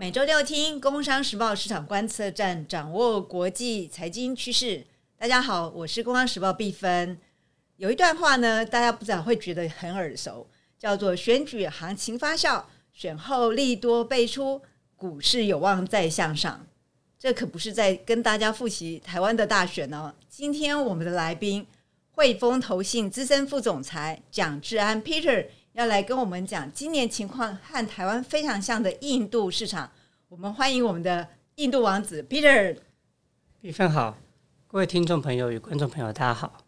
每周六听《工商时报》市场观测站，掌握国际财经趋势。大家好，我是《工商时报》毕芬。有一段话呢，大家不知道会觉得很耳熟，叫做“选举行情发酵，选后利多倍出，股市有望再向上”。这可不是在跟大家复习台湾的大选哦。今天我们的来宾，汇丰投信资深副总裁蒋志安 Peter。要来跟我们讲今年情况和台湾非常像的印度市场，我们欢迎我们的印度王子 Peter。比分好，各位听众朋友与观众朋友，大家好，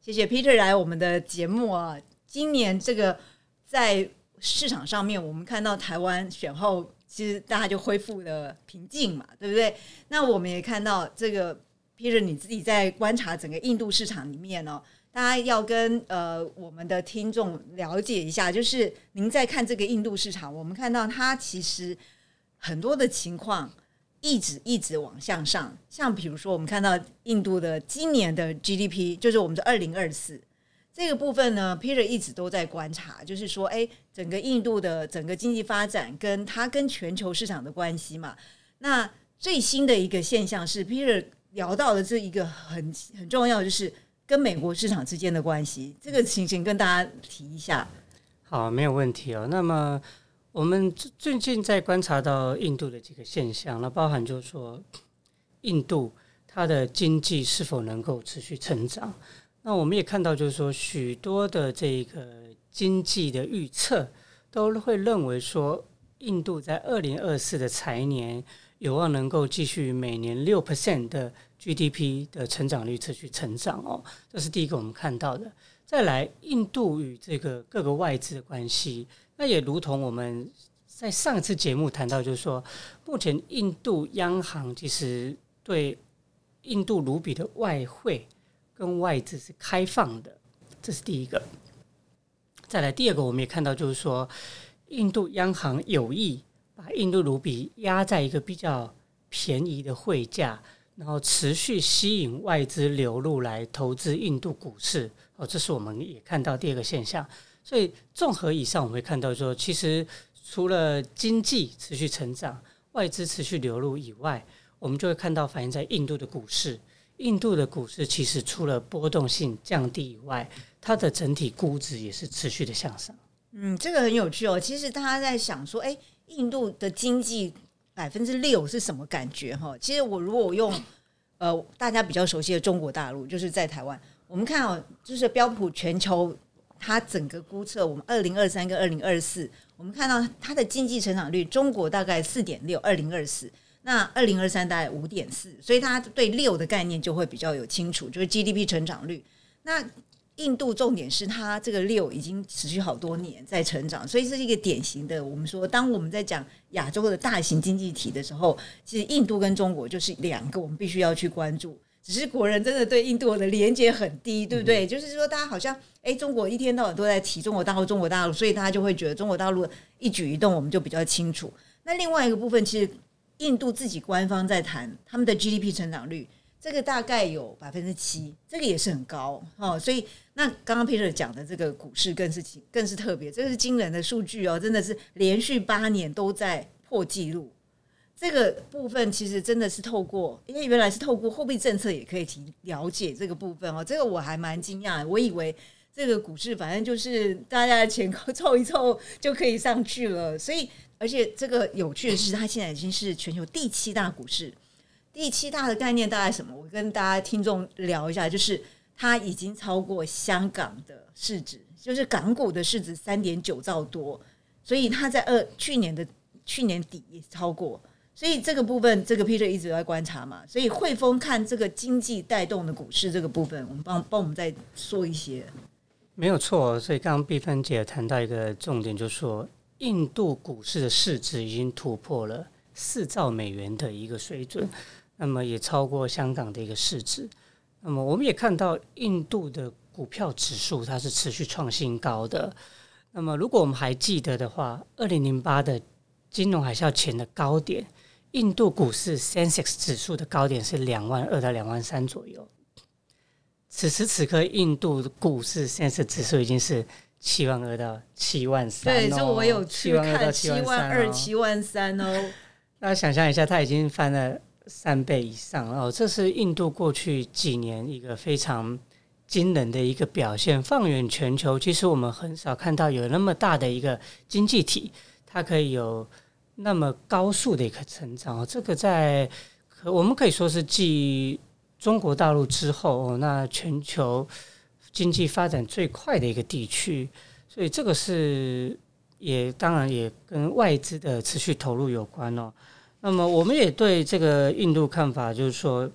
谢谢 Peter 来我们的节目啊。今年这个在市场上面，我们看到台湾选后，其实大家就恢复了平静嘛，对不对？那我们也看到这个 Peter 你自己在观察整个印度市场里面呢。大家要跟呃我们的听众了解一下，就是您在看这个印度市场，我们看到它其实很多的情况一直一直往向上，像比如说我们看到印度的今年的 GDP，就是我们的二零二四这个部分呢，Peter 一直都在观察，就是说，哎，整个印度的整个经济发展跟它跟全球市场的关系嘛。那最新的一个现象是，Peter 聊到的这一个很很重要，就是。跟美国市场之间的关系，这个情形跟大家提一下。好，没有问题哦。那么我们最近在观察到印度的几个现象，那包含就是说，印度它的经济是否能够持续成长？那我们也看到，就是说，许多的这个经济的预测都会认为说，印度在二零二四的财年有望能够继续每年六 percent 的。GDP 的成长率持续成长哦，这是第一个我们看到的。再来，印度与这个各个外资的关系，那也如同我们在上一次节目谈到，就是说，目前印度央行其实对印度卢比的外汇跟外资是开放的，这是第一个。再来，第二个我们也看到，就是说，印度央行有意把印度卢比压在一个比较便宜的汇价。然后持续吸引外资流入来投资印度股市，哦，这是我们也看到第二个现象。所以综合以上，我们会看到说，其实除了经济持续成长、外资持续流入以外，我们就会看到反映在印度的股市。印度的股市其实除了波动性降低以外，它的整体估值也是持续的向上。嗯，这个很有趣哦。其实大家在想说，哎，印度的经济。百分之六是什么感觉哈？其实我如果我用 呃大家比较熟悉的中国大陆，就是在台湾，我们看哦，就是标普全球它整个估测，我们二零二三跟二零二四，我们看到它的经济成长率，中国大概四点六，二零二四，那二零二三大概五点四，所以它对六的概念就会比较有清楚，就是 GDP 成长率。那印度重点是它这个六已经持续好多年在成长，所以这是一个典型的。我们说，当我们在讲亚洲的大型经济体的时候，其实印度跟中国就是两个我们必须要去关注。只是国人真的对印度的连接很低，对不对？就是说，大家好像哎，中国一天到晚都在提中国大陆，中国大陆，所以大家就会觉得中国大陆一举一动我们就比较清楚。那另外一个部分，其实印度自己官方在谈他们的 GDP 成长率。这个大概有百分之七，这个也是很高哦。所以那刚刚 Peter 讲的这个股市更是更是特别，这个是惊人的数据哦，真的是连续八年都在破纪录。这个部分其实真的是透过，因为原来是透过货币政策也可以提了解这个部分哦。这个我还蛮惊讶，我以为这个股市反正就是大家的钱够凑一凑就可以上去了。所以而且这个有趣的是，它现在已经是全球第七大股市。第七大的概念大概什么？我跟大家听众聊一下，就是它已经超过香港的市值，就是港股的市值三点九兆多，所以它在二去年的去年底也超过，所以这个部分，这个 Peter 一直在观察嘛，所以汇丰看这个经济带动的股市这个部分，我们帮帮我们再说一些，没有错。所以刚刚碧芬姐谈到一个重点，就是说印度股市的市值已经突破了四兆美元的一个水准。那么也超过香港的一个市值。那么我们也看到印度的股票指数它是持续创新高的。那么如果我们还记得的话，二零零八的金融海啸前的高点，印度股市 Sensex 指数的高点是两万二到两万三左右。此时此刻，印度股市 Sensex 指数已经是七万二到七万三。对，这我有去看七万二、七万三哦。大家想象一下，它已经翻了三倍以上哦，这是印度过去几年一个非常惊人的一个表现。放眼全球，其实我们很少看到有那么大的一个经济体，它可以有那么高速的一个成长哦。这个在可我们可以说是继中国大陆之后，那全球经济发展最快的一个地区，所以这个是也当然也跟外资的持续投入有关哦。那么我们也对这个印度看法，就是说，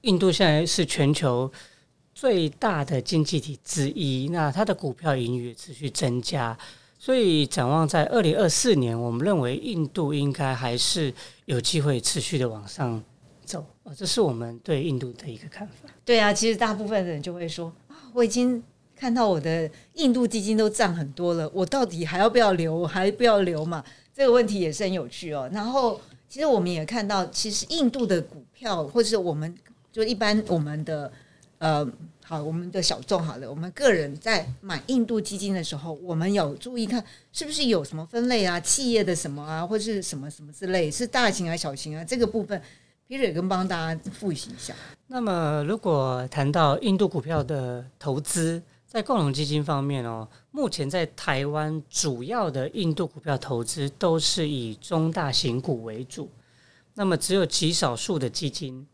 印度现在是全球最大的经济体之一，那它的股票盈余持续增加，所以展望在二零二四年，我们认为印度应该还是有机会持续的往上走啊，这是我们对印度的一个看法。对啊，其实大部分人就会说啊，我已经看到我的印度基金都涨很多了，我到底还要不要留？还不要留嘛？这个问题也是很有趣哦。然后，其实我们也看到，其实印度的股票，或者是我们就一般我们的呃，好，我们的小众好了，我们个人在买印度基金的时候，我们有注意看是不是有什么分类啊，企业的什么啊，或是什么什么之类，是大型啊、小型啊，这个部分，Peter 跟帮大家复习一下。那么，如果谈到印度股票的投资，在共同基金方面哦，目前在台湾主要的印度股票投资都是以中大型股为主，那么只有极少数的基金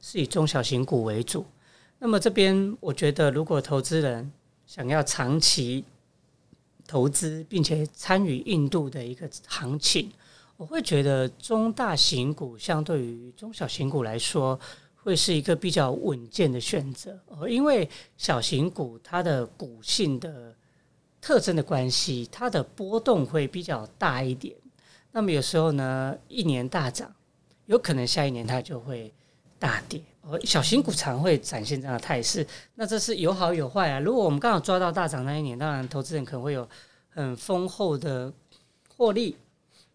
是以中小型股为主。那么这边我觉得，如果投资人想要长期投资，并且参与印度的一个行情，我会觉得中大型股相对于中小型股来说。会是一个比较稳健的选择哦，因为小型股它的股性的特征的关系，它的波动会比较大一点。那么有时候呢，一年大涨，有可能下一年它就会大跌。而小型股常会展现这样的态势，那这是有好有坏啊。如果我们刚好抓到大涨那一年，当然投资人可能会有很丰厚的获利；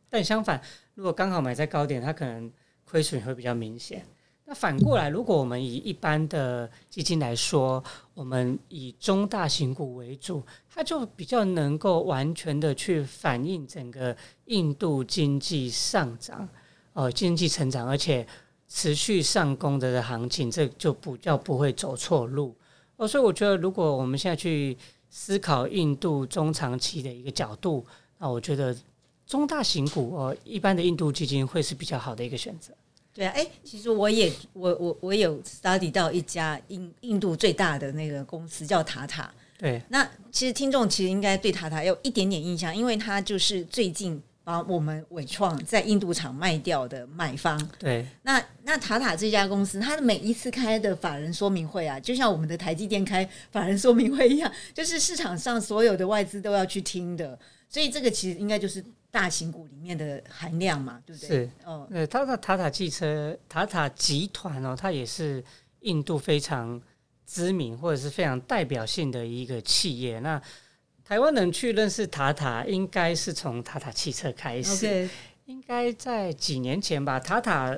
但相反，如果刚好买在高点，它可能亏损会比较明显。那反过来，如果我们以一般的基金来说，我们以中大型股为主，它就比较能够完全的去反映整个印度经济上涨，呃，经济成长，而且持续上攻的行情，这就不叫不会走错路。哦，所以我觉得，如果我们现在去思考印度中长期的一个角度，那我觉得中大型股哦，一般的印度基金会是比较好的一个选择。对啊，哎，其实我也我我我有 study 到一家印印度最大的那个公司叫塔塔。对，那其实听众其实应该对塔塔有一点点印象，因为它就是最近把我们伟创在印度厂卖掉的买方。对，那那塔塔这家公司，它的每一次开的法人说明会啊，就像我们的台积电开法人说明会一样，就是市场上所有的外资都要去听的，所以这个其实应该就是。大型股里面的含量嘛，对不对？是，哦，呃，它的塔塔汽车、塔塔集团哦，它也是印度非常知名或者是非常代表性的一个企业。那台湾人去认识塔塔，应该是从塔塔汽车开始。应该在几年前吧。塔塔，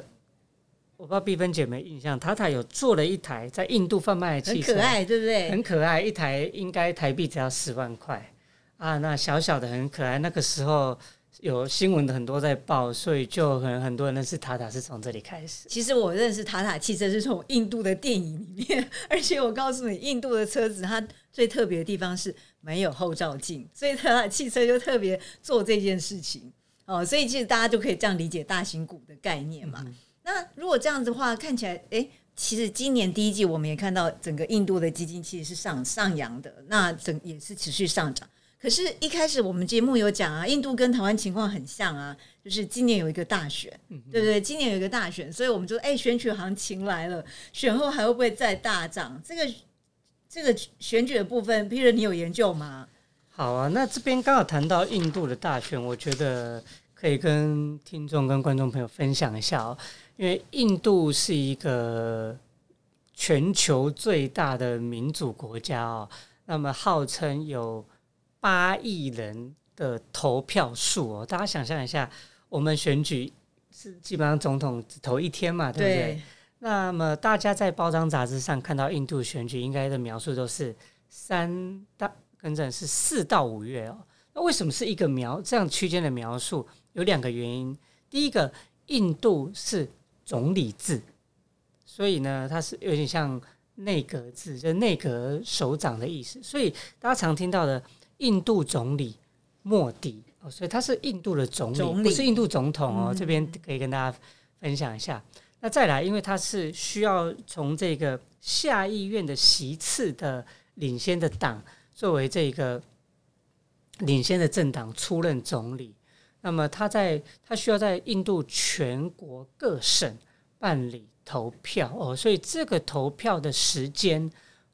我不知道碧芬姐没印象，塔塔有做了一台在印度贩卖的汽车，很可爱，对不对？很可爱，一台应该台币只要十万块啊。那小小的很可爱，那个时候。有新闻的很多在报，所以就可能很多人认识塔塔是从这里开始。其实我认识塔塔汽车是从印度的电影里面，而且我告诉你，印度的车子它最特别的地方是没有后照镜，所以塔塔汽车就特别做这件事情哦。所以其实大家就可以这样理解大型股的概念嘛。那如果这样子的话，看起来，诶，其实今年第一季我们也看到整个印度的基金其实是上上扬的，那整也是持续上涨。可是，一开始我们节目有讲啊，印度跟台湾情况很像啊，就是今年有一个大选，对不对？今年有一个大选，所以我们就哎，选举行情来了，选后还会不会再大涨？这个这个选举的部分，Peter，你有研究吗？好啊，那这边刚好谈到印度的大选，我觉得可以跟听众跟观众朋友分享一下哦，因为印度是一个全球最大的民主国家哦，那么号称有。八亿人的投票数哦，大家想象一下，我们选举是基本上总统只投一天嘛，对不对？那么大家在包装杂志上看到印度选举，应该的描述都是三到跟着是四到五月哦。那为什么是一个描这样区间的描述？有两个原因。第一个，印度是总理制，所以呢，它是有点像内阁制，就内阁首长的意思。所以大家常听到的印度总理莫迪哦，所以他是印度的总理，不是印度总统哦。这边可以跟大家分享一下。那再来，因为他是需要从这个下议院的席次的领先的党作为这个领先的政党出任总理，那么他在他需要在印度全国各省办理投票哦，所以这个投票的时间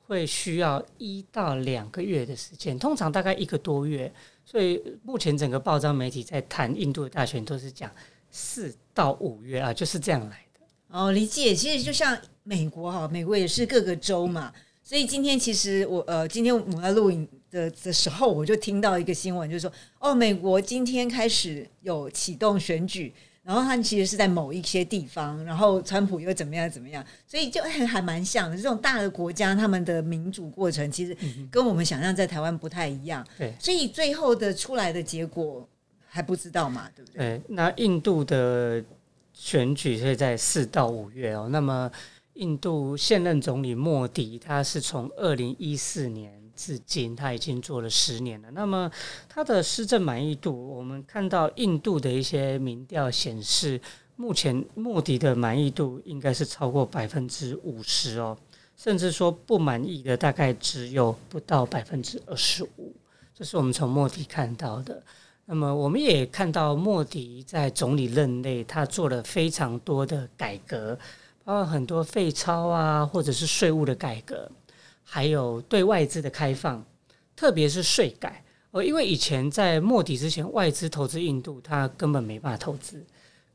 会需要一到两个月的时间，通常大概一个多月。所以目前整个报章媒体在谈印度的大选都是讲四到五月啊，就是这样来的。哦，理解。其实就像美国哈，美国也是各个州嘛，所以今天其实我呃，今天我们在录影的的时候，我就听到一个新闻，就是说哦，美国今天开始有启动选举，然后它其实是在某一些地方，然后川普又怎么样怎么样，所以就还还蛮像的。这种大的国家，他们的民主过程其实跟我们想象在台湾不太一样。对，所以最后的出来的结果还不知道嘛，对不对？对，那印度的。选举是在四到五月哦。那么，印度现任总理莫迪，他是从二零一四年至今，他已经做了十年了。那么，他的施政满意度，我们看到印度的一些民调显示，目前莫迪的满意度应该是超过百分之五十哦，甚至说不满意的大概只有不到百分之二十五。这是我们从莫迪看到的。那么我们也看到莫迪在总理任内，他做了非常多的改革，包括很多废钞啊，或者是税务的改革，还有对外资的开放，特别是税改。哦，因为以前在莫迪之前，外资投资印度，他根本没办法投资，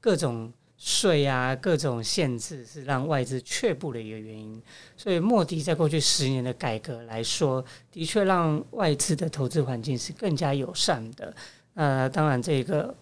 各种税啊，各种限制是让外资却步的一个原因。所以莫迪在过去十年的改革来说，的确让外资的投资环境是更加友善的。呃，当然，这个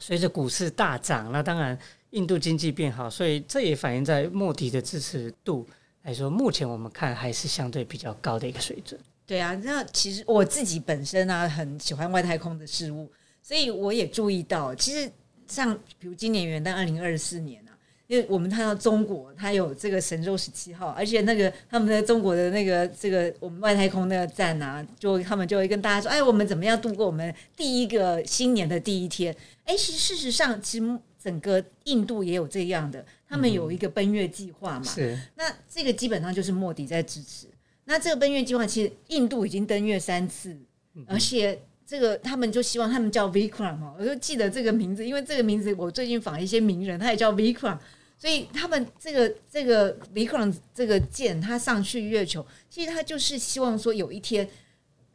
随着股市大涨，那当然印度经济变好，所以这也反映在莫迪的支持度来说，目前我们看还是相对比较高的一个水准。对啊，那其实我自己本身呢，很喜欢外太空的事物，所以我也注意到，其实像比如今年元旦二零二四年啊。因为我们看到中国，它有这个神舟十七号，而且那个他们的中国的那个这个我们外太空那个站啊，就他们就会跟大家说，哎，我们怎么样度过我们第一个新年的第一天？哎，其实事实上，其实整个印度也有这样的，他们有一个奔月计划嘛。是。那这个基本上就是莫迪在支持。那这个奔月计划，其实印度已经登月三次，而且这个他们就希望他们叫 Vikram 嘛，我就记得这个名字，因为这个名字我最近访一些名人，他也叫 Vikram。所以他们这个这个 Vikram 这个舰，它上去月球，其实他就是希望说，有一天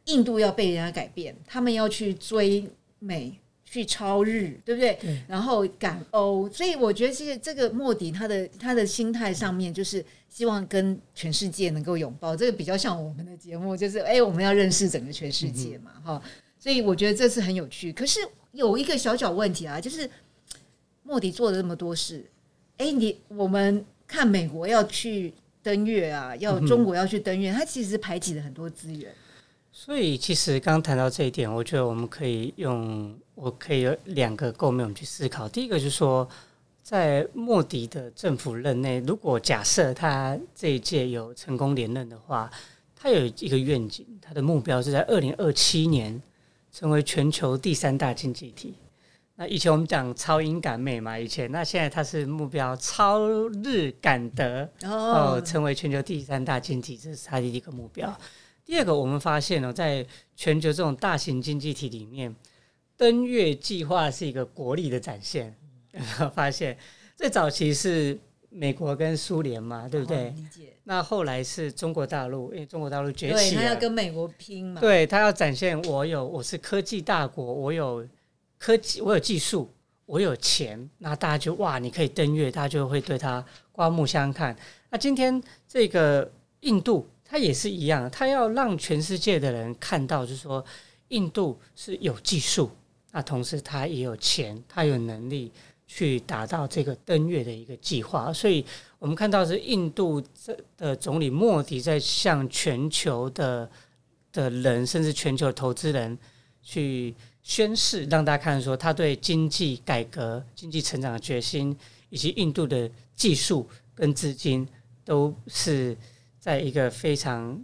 印度要被人家改变，他们要去追美，去超日，对不对？然后赶欧，所以我觉得其实这个莫迪他的他的心态上面，就是希望跟全世界能够拥抱，这个比较像我们的节目，就是哎，我们要认识整个全世界嘛，哈。所以我觉得这是很有趣。可是有一个小小问题啊，就是莫迪做了那么多事。哎，你我们看美国要去登月啊，要中国要去登月，他其实排挤了很多资源。所以，其实刚谈到这一点，我觉得我们可以用，我可以有两个构面我们去思考。第一个就是说，在莫迪的政府任内，如果假设他这一届有成功连任的话，他有一个愿景，他的目标是在二零二七年成为全球第三大经济体。那以前我们讲超英赶美嘛，以前那现在它是目标超日赶德哦，成为全球第三大经济，这是它的一个目标。第二个，我们发现呢，在全球这种大型经济体里面，登月计划是一个国力的展现。发现最早期是美国跟苏联嘛，对不对？理解。那后来是中国大陆，因为中国大陆崛起，他要跟美国拼嘛，对他要展现我有我是科技大国，我有。科技，我有技术，我有钱，那大家就哇，你可以登月，大家就会对他刮目相看。那今天这个印度，它也是一样，它要让全世界的人看到，就是说印度是有技术，那同时它也有钱，它有能力去达到这个登月的一个计划。所以我们看到是印度这的总理莫迪在向全球的的人，甚至全球投资人去。宣誓，让大家看说他对经济改革、经济成长的决心，以及印度的技术跟资金，都是在一个非常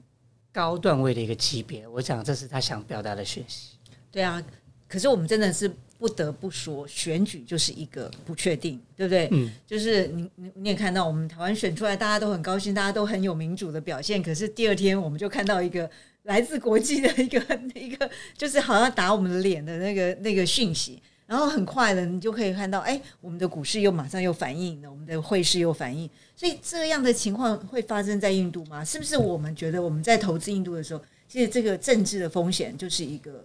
高段位的一个级别。我想这是他想表达的讯息。对啊，可是我们真的是不得不说，选举就是一个不确定，对不对？嗯，就是你你你也看到，我们台湾选出来，大家都很高兴，大家都很有民主的表现。可是第二天，我们就看到一个来自国际的一个 一个，就是好像打我们的脸的那个那个讯息。然后很快的，你就可以看到，哎，我们的股市又马上又反应了，我们的汇市又反应。所以这样的情况会发生在印度吗？是不是我们觉得我们在投资印度的时候，其实这个政治的风险就是一个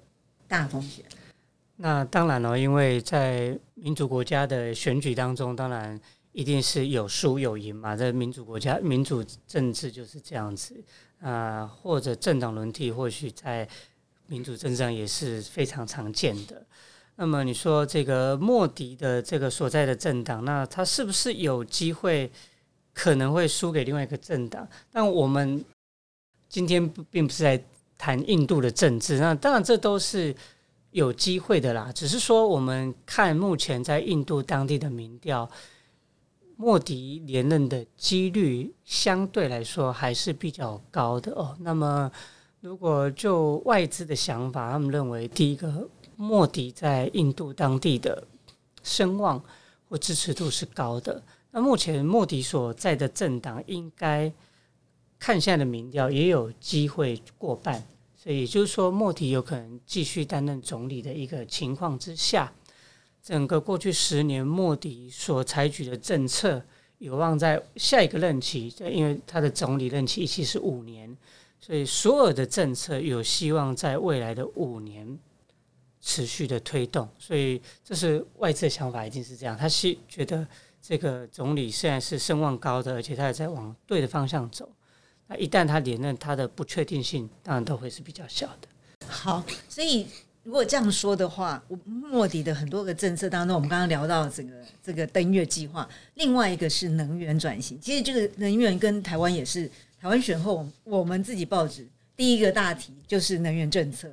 大风险？那当然了，因为在民主国家的选举当中，当然一定是有输有赢嘛。在民主国家，民主政治就是这样子啊，或者政党轮替，或许在民主政治上也是非常常见的。那么你说这个莫迪的这个所在的政党，那他是不是有机会可能会输给另外一个政党？但我们今天并不是在谈印度的政治，那当然这都是有机会的啦。只是说我们看目前在印度当地的民调，莫迪连任的几率相对来说还是比较高的哦。那么如果就外资的想法，他们认为第一个。莫迪在印度当地的声望或支持度是高的。那目前莫迪所在的政党应该看现在的民调也有机会过半，所以也就是说莫迪有可能继续担任总理的一个情况之下，整个过去十年莫迪所采取的政策有望在下一个任期，因为他的总理任期一期是五年，所以所有的政策有希望在未来的五年。持续的推动，所以这是外资的想法，一定是这样。他是觉得这个总理现在是声望高的，而且他也在往对的方向走。那一旦他连任，他的不确定性当然都会是比较小的。好，所以如果这样说的话，我莫迪的很多个政策当中，我们刚刚聊到整个这个登月计划，另外一个是能源转型。其实这个能源跟台湾也是台湾选后，我们自己报纸第一个大题就是能源政策。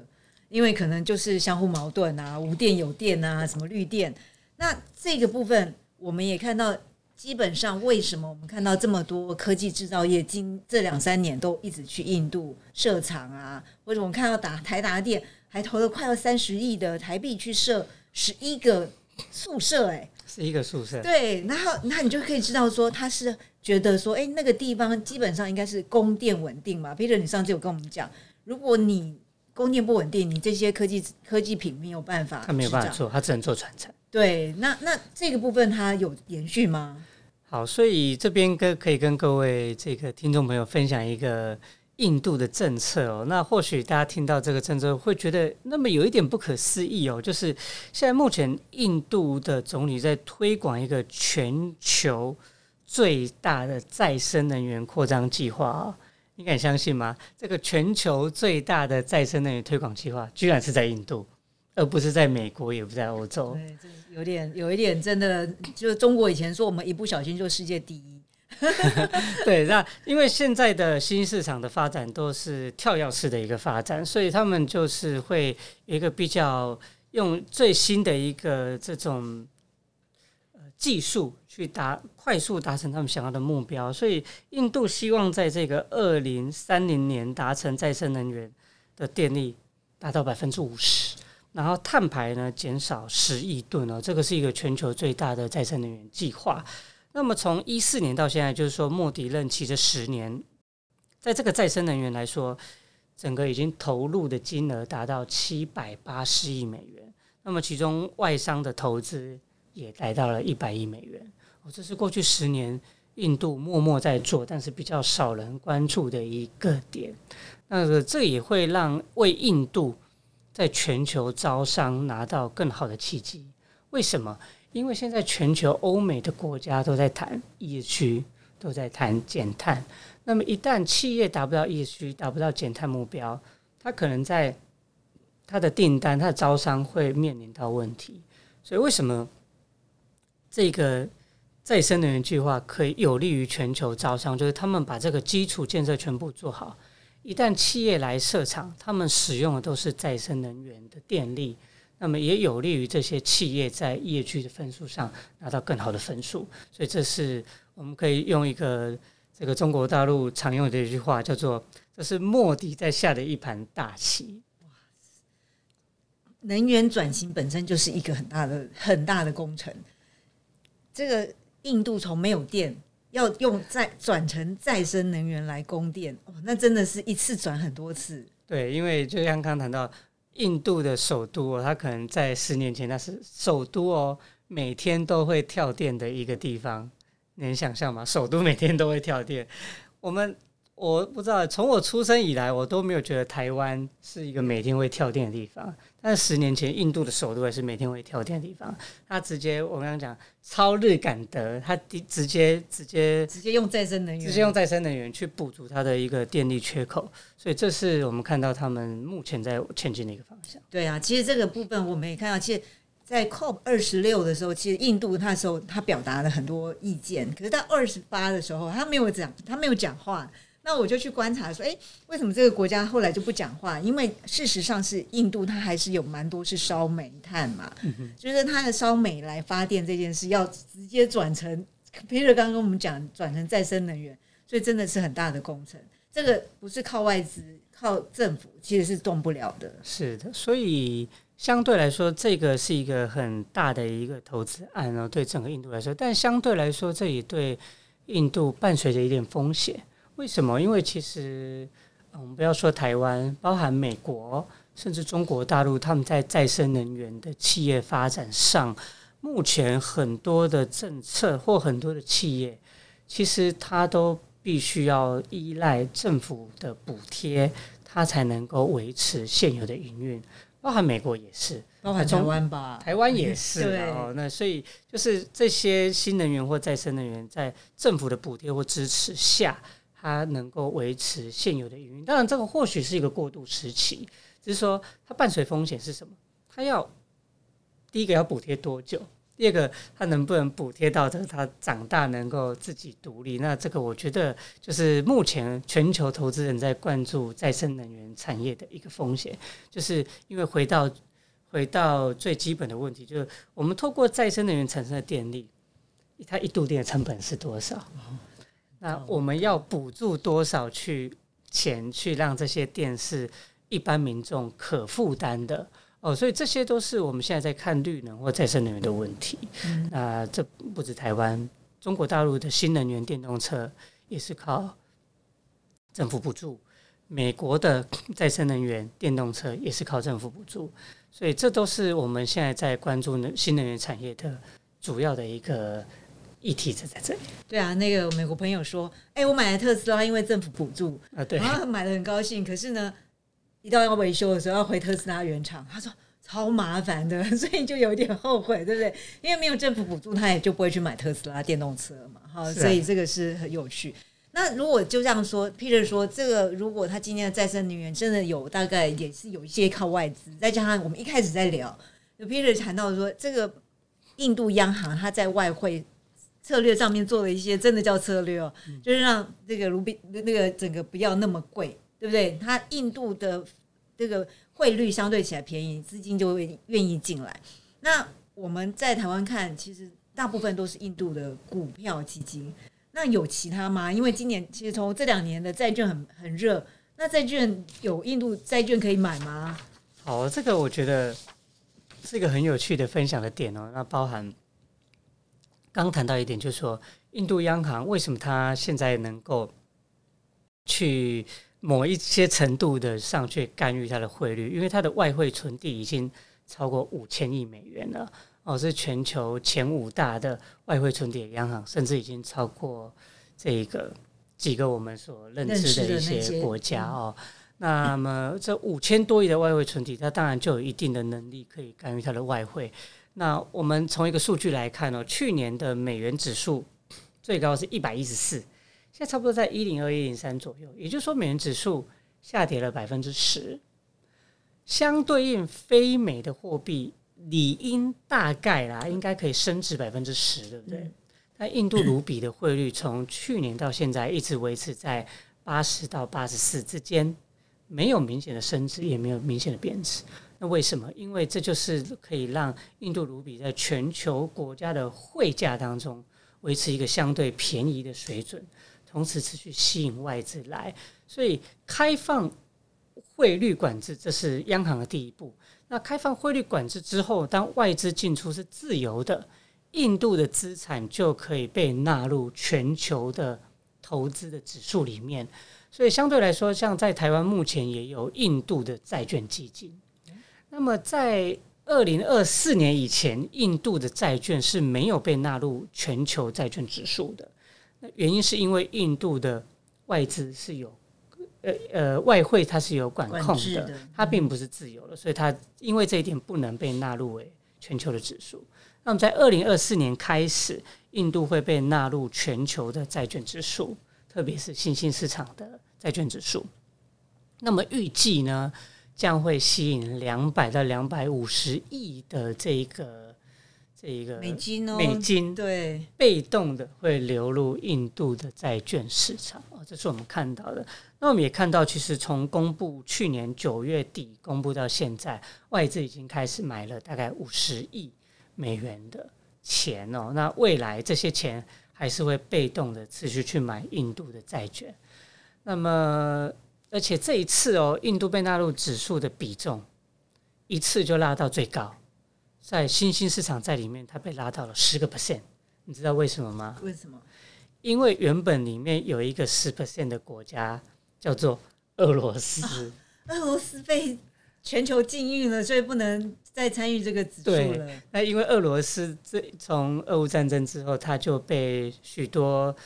因为可能就是相互矛盾啊，无电有电啊，什么绿电。那这个部分我们也看到，基本上为什么我们看到这么多科技制造业今这两三年都一直去印度设厂啊？或者我们看到打台达电还投了快要三十亿的台币去设十一个宿舍，哎，十一个宿舍。对，然后那你就可以知道说，他是觉得说，哎，那个地方基本上应该是供电稳定嘛。Peter，你上次有跟我们讲，如果你供电不稳定，你这些科技科技品没有办法，他没有办法做，他只能做传承。对，那那这个部分它有延续吗？好，所以这边跟可以跟各位这个听众朋友分享一个印度的政策哦。那或许大家听到这个政策会觉得那么有一点不可思议哦，就是现在目前印度的总理在推广一个全球最大的再生能源扩张计划啊。你敢相信吗？这个全球最大的再生能源推广计划，居然是在印度，而不是在美国，也不在欧洲。对，这有点有一点真的，就是中国以前说我们一不小心就世界第一。对，那因为现在的新市场的发展都是跳跃式的一个发展，所以他们就是会一个比较用最新的一个这种。技术去达快速达成他们想要的目标，所以印度希望在这个二零三零年达成再生能源的电力达到百分之五十，然后碳排呢减少十亿吨哦，这个是一个全球最大的再生能源计划。那么从一四年到现在，就是说莫迪任期这十年，在这个再生能源来说，整个已经投入的金额达到七百八十亿美元。那么其中外商的投资。也来到了一百亿美元哦，这是过去十年印度默默在做，但是比较少人关注的一个点。那这也会让为印度在全球招商拿到更好的契机。为什么？因为现在全球欧美的国家都在谈 E 区，都在谈减碳。那么一旦企业达不到 E 区，达不到减碳目标，它可能在它的订单、它的招商会面临到问题。所以为什么？这个再生能源计划可以有利于全球招商，就是他们把这个基础建设全部做好。一旦企业来设厂，他们使用的都是再生能源的电力，那么也有利于这些企业在业绩的分数上拿到更好的分数。所以这是我们可以用一个这个中国大陆常用的一句话，叫做“这是莫迪在下的一盘大棋”。能源转型本身就是一个很大的很大的工程。这个印度从没有电，要用再转成再生能源来供电，哦，那真的是一次转很多次。对，因为就像刚谈到印度的首都哦，它可能在十年前那是首都哦，每天都会跳电的一个地方，能想象吗？首都每天都会跳电，我们。我不知道，从我出生以来，我都没有觉得台湾是一个每天会跳电的地方。但是十年前，印度的首都也是每天会跳电的地方。它直接，我刚刚讲超日感德，它直接直接直接用再生能源，直接用再生能源去补足它的一个电力缺口。所以，这是我们看到他们目前在前进的一个方向。对啊，其实这个部分我们也看到，其实，在 COP 二十六的时候，其实印度那时候他表达了很多意见，可是到二十八的时候，他没有讲，他没有讲话。那我就去观察说，哎，为什么这个国家后来就不讲话？因为事实上是印度，它还是有蛮多是烧煤炭嘛，就是它的烧煤来发电这件事，要直接转成，Peter 刚刚跟我们讲，转成再生能源，所以真的是很大的工程。这个不是靠外资，靠政府其实是动不了的。是的，所以相对来说，这个是一个很大的一个投资案哦，对整个印度来说，但相对来说，这也对印度伴随着一点风险。为什么？因为其实，我们不要说台湾，包含美国，甚至中国大陆，他们在再生能源的企业发展上，目前很多的政策或很多的企业，其实它都必须要依赖政府的补贴，它才能够维持现有的营运。包含美国也是，包含台湾吧，台湾也是 哦。那所以就是这些新能源或再生能源，在政府的补贴或支持下。它能够维持现有的营运，当然这个或许是一个过渡时期，只是说它伴随风险是什么？它要第一个要补贴多久？第二个它能不能补贴到这个它长大能够自己独立？那这个我觉得就是目前全球投资人在关注再生能源产业的一个风险，就是因为回到回到最基本的问题，就是我们透过再生能源产生的电力，它一度电的成本是多少？那我们要补助多少去钱去让这些电是一般民众可负担的哦？所以这些都是我们现在在看绿能或再生能源的问题。那这不止台湾，中国大陆的新能源电动车也是靠政府补助；美国的再生能源电动车也是靠政府补助。所以这都是我们现在在关注能新能源产业的主要的一个。议题就在这里。对啊，那个美国朋友说：“哎，我买了特斯拉，因为政府补助啊，对，然后买的很高兴。可是呢，一到要维修的时候，要回特斯拉原厂，他说超麻烦的，所以就有一点后悔，对不对？因为没有政府补助，他也就不会去买特斯拉电动车嘛。好，所以这个是很有趣。那如果就这样说，Peter 说，这个如果他今天的再生能源真的有大概也是有一些靠外资，再加上我们一开始在聊，有 Peter 谈到说，这个印度央行它在外汇。策略上面做了一些真的叫策略哦，就是让这个卢比那个整个不要那么贵，对不对？它印度的这个汇率相对起来便宜，资金就会愿意进来。那我们在台湾看，其实大部分都是印度的股票基金。那有其他吗？因为今年其实从这两年的债券很很热，那债券有印度债券可以买吗？好，这个我觉得是一个很有趣的分享的点哦。那包含。刚谈到一点，就是说，印度央行为什么它现在能够去某一些程度的上去干预它的汇率？因为它的外汇存底已经超过五千亿美元了，哦，是全球前五大的外汇存底的央行，甚至已经超过这个几个我们所认知的一些国家哦。那么这五千多亿的外汇存底，它当然就有一定的能力可以干预它的外汇。那我们从一个数据来看呢，去年的美元指数最高是一百一十四，现在差不多在一零二一零三左右，也就是说美元指数下跌了百分之十，相对应非美的货币理应大概啦，应该可以升值百分之十，对不对？那印度卢比的汇率从去年到现在一直维持在八十到八十四之间，没有明显的升值，也没有明显的贬值。那为什么？因为这就是可以让印度卢比在全球国家的汇价当中维持一个相对便宜的水准，同时持续吸引外资来。所以开放汇率管制，这是央行的第一步。那开放汇率管制之后，当外资进出是自由的，印度的资产就可以被纳入全球的投资的指数里面。所以相对来说，像在台湾目前也有印度的债券基金。那么在二零二四年以前，印度的债券是没有被纳入全球债券指数的。那原因是因为印度的外资是有。呃呃，外汇它是有管控的，它并不是自由的，所以它因为这一点不能被纳入为全球的指数。那么在二零二四年开始，印度会被纳入全球的债券指数，特别是新兴市场的债券指数。那么预计呢，将会吸引两百到两百五十亿的这一个这一个美金哦，美金对，被动的会流入印度的债券市场哦，这是我们看到的。那我们也看到，其实从公布去年九月底公布到现在，外资已经开始买了大概五十亿美元的钱哦。那未来这些钱还是会被动的持续去买印度的债券。那么，而且这一次哦，印度被纳入指数的比重一次就拉到最高，在新兴市场在里面，它被拉到了十个 percent。你知道为什么吗？为什么？因为原本里面有一个十 percent 的国家。叫做俄罗斯，俄罗斯被全球禁运了，所以不能再参与这个指数了。那因为俄罗斯这从俄乌战争之后，它就被许多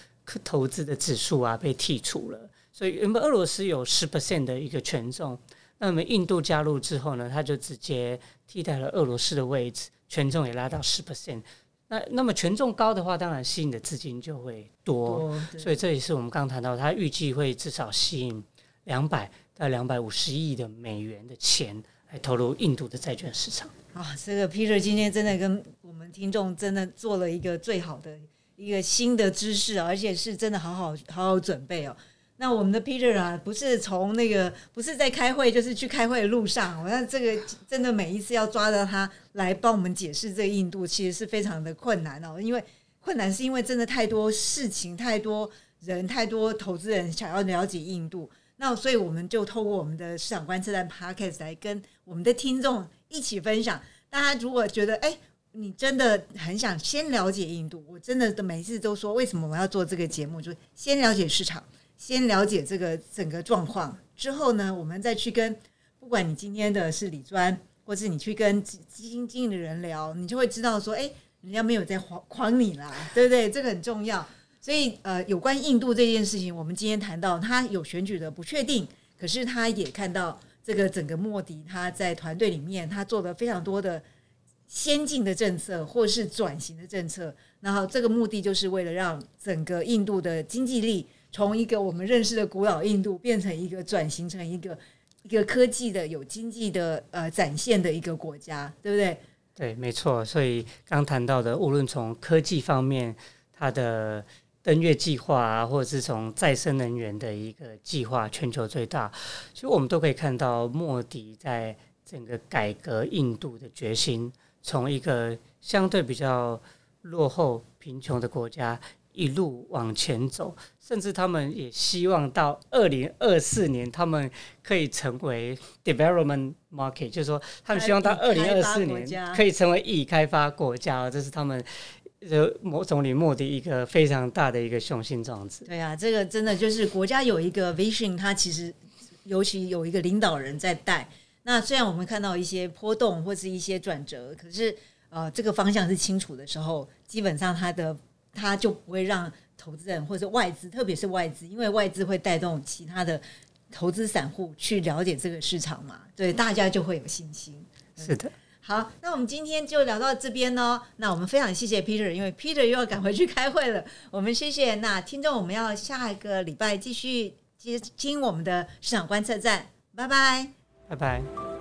投资的指数啊被剔除了，所以原本俄罗斯有十 percent 的一个权重，那么印度加入之后呢，它就直接替代了俄罗斯的位置，权重也拉到十 percent。那那么权重高的话，当然吸引的资金就会多，所以这也是我们刚谈到，它预计会至少吸引两百到两百五十亿的美元的钱来投入印度的债券市场。啊，这个 Peter 今天真的跟我们听众真的做了一个最好的一个新的知识，而且是真的好好好好准备哦。那我们的 Peter 啊，不是从那个不是在开会，就是去开会的路上。我看这个真的每一次要抓到他来帮我们解释这个印度，其实是非常的困难哦。因为困难是因为真的太多事情、太多人、太多投资人想要了解印度。那所以我们就透过我们的市场观测站 Podcast 来跟我们的听众一起分享。大家如果觉得哎，你真的很想先了解印度，我真的每一次都说为什么我要做这个节目，就先了解市场。先了解这个整个状况之后呢，我们再去跟不管你今天的是理专，或是你去跟基金经理的人聊，你就会知道说，哎，人家没有在诓诓你啦，对不对？这个很重要。所以，呃，有关印度这件事情，我们今天谈到，他有选举的不确定，可是他也看到这个整个莫迪他在团队里面，他做了非常多的先进的政策或是转型的政策，然后这个目的就是为了让整个印度的经济力。从一个我们认识的古老印度变成一个转型成一个一个科技的有经济的呃展现的一个国家，对不对？对，没错。所以刚谈到的，无论从科技方面，它的登月计划啊，或者是从再生能源的一个计划，全球最大，其实我们都可以看到莫迪在整个改革印度的决心，从一个相对比较落后、贫穷的国家。一路往前走，甚至他们也希望到二零二四年，他们可以成为 development market，就是说，他们希望到二零二四年可以成为已开发国家，这是他们呃，莫总理莫迪一个非常大的一个雄心壮志。对啊，这个真的就是国家有一个 vision，它其实尤其有一个领导人在带。那虽然我们看到一些波动或是一些转折，可是呃，这个方向是清楚的时候，基本上它的。他就不会让投资人或者外资，特别是外资，因为外资会带动其他的投资散户去了解这个市场嘛，对，大家就会有信心。是的，好，那我们今天就聊到这边呢。那我们非常谢谢 Peter，因为 Peter 又要赶回去开会了。我们谢谢那听众，我们要下一个礼拜继续接听我们的市场观测站，拜拜，拜拜。